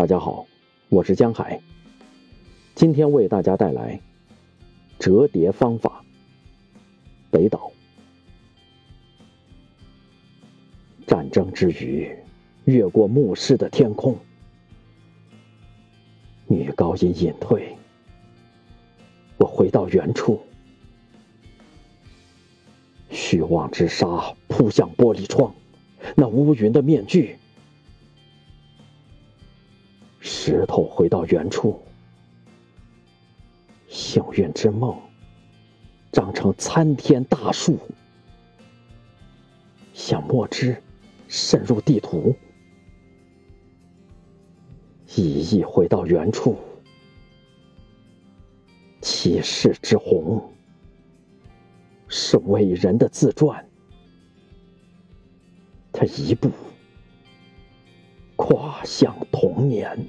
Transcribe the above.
大家好，我是江海。今天为大家带来折叠方法。北岛。战争之余，越过牧师的天空，女高音隐退，我回到原处。虚妄之沙扑向玻璃窗，那乌云的面具。石头回到原处，幸运之梦长成参天大树，像墨汁渗入地图。一意回到原处，骑士之红是伟人的自传，他一步跨向童年。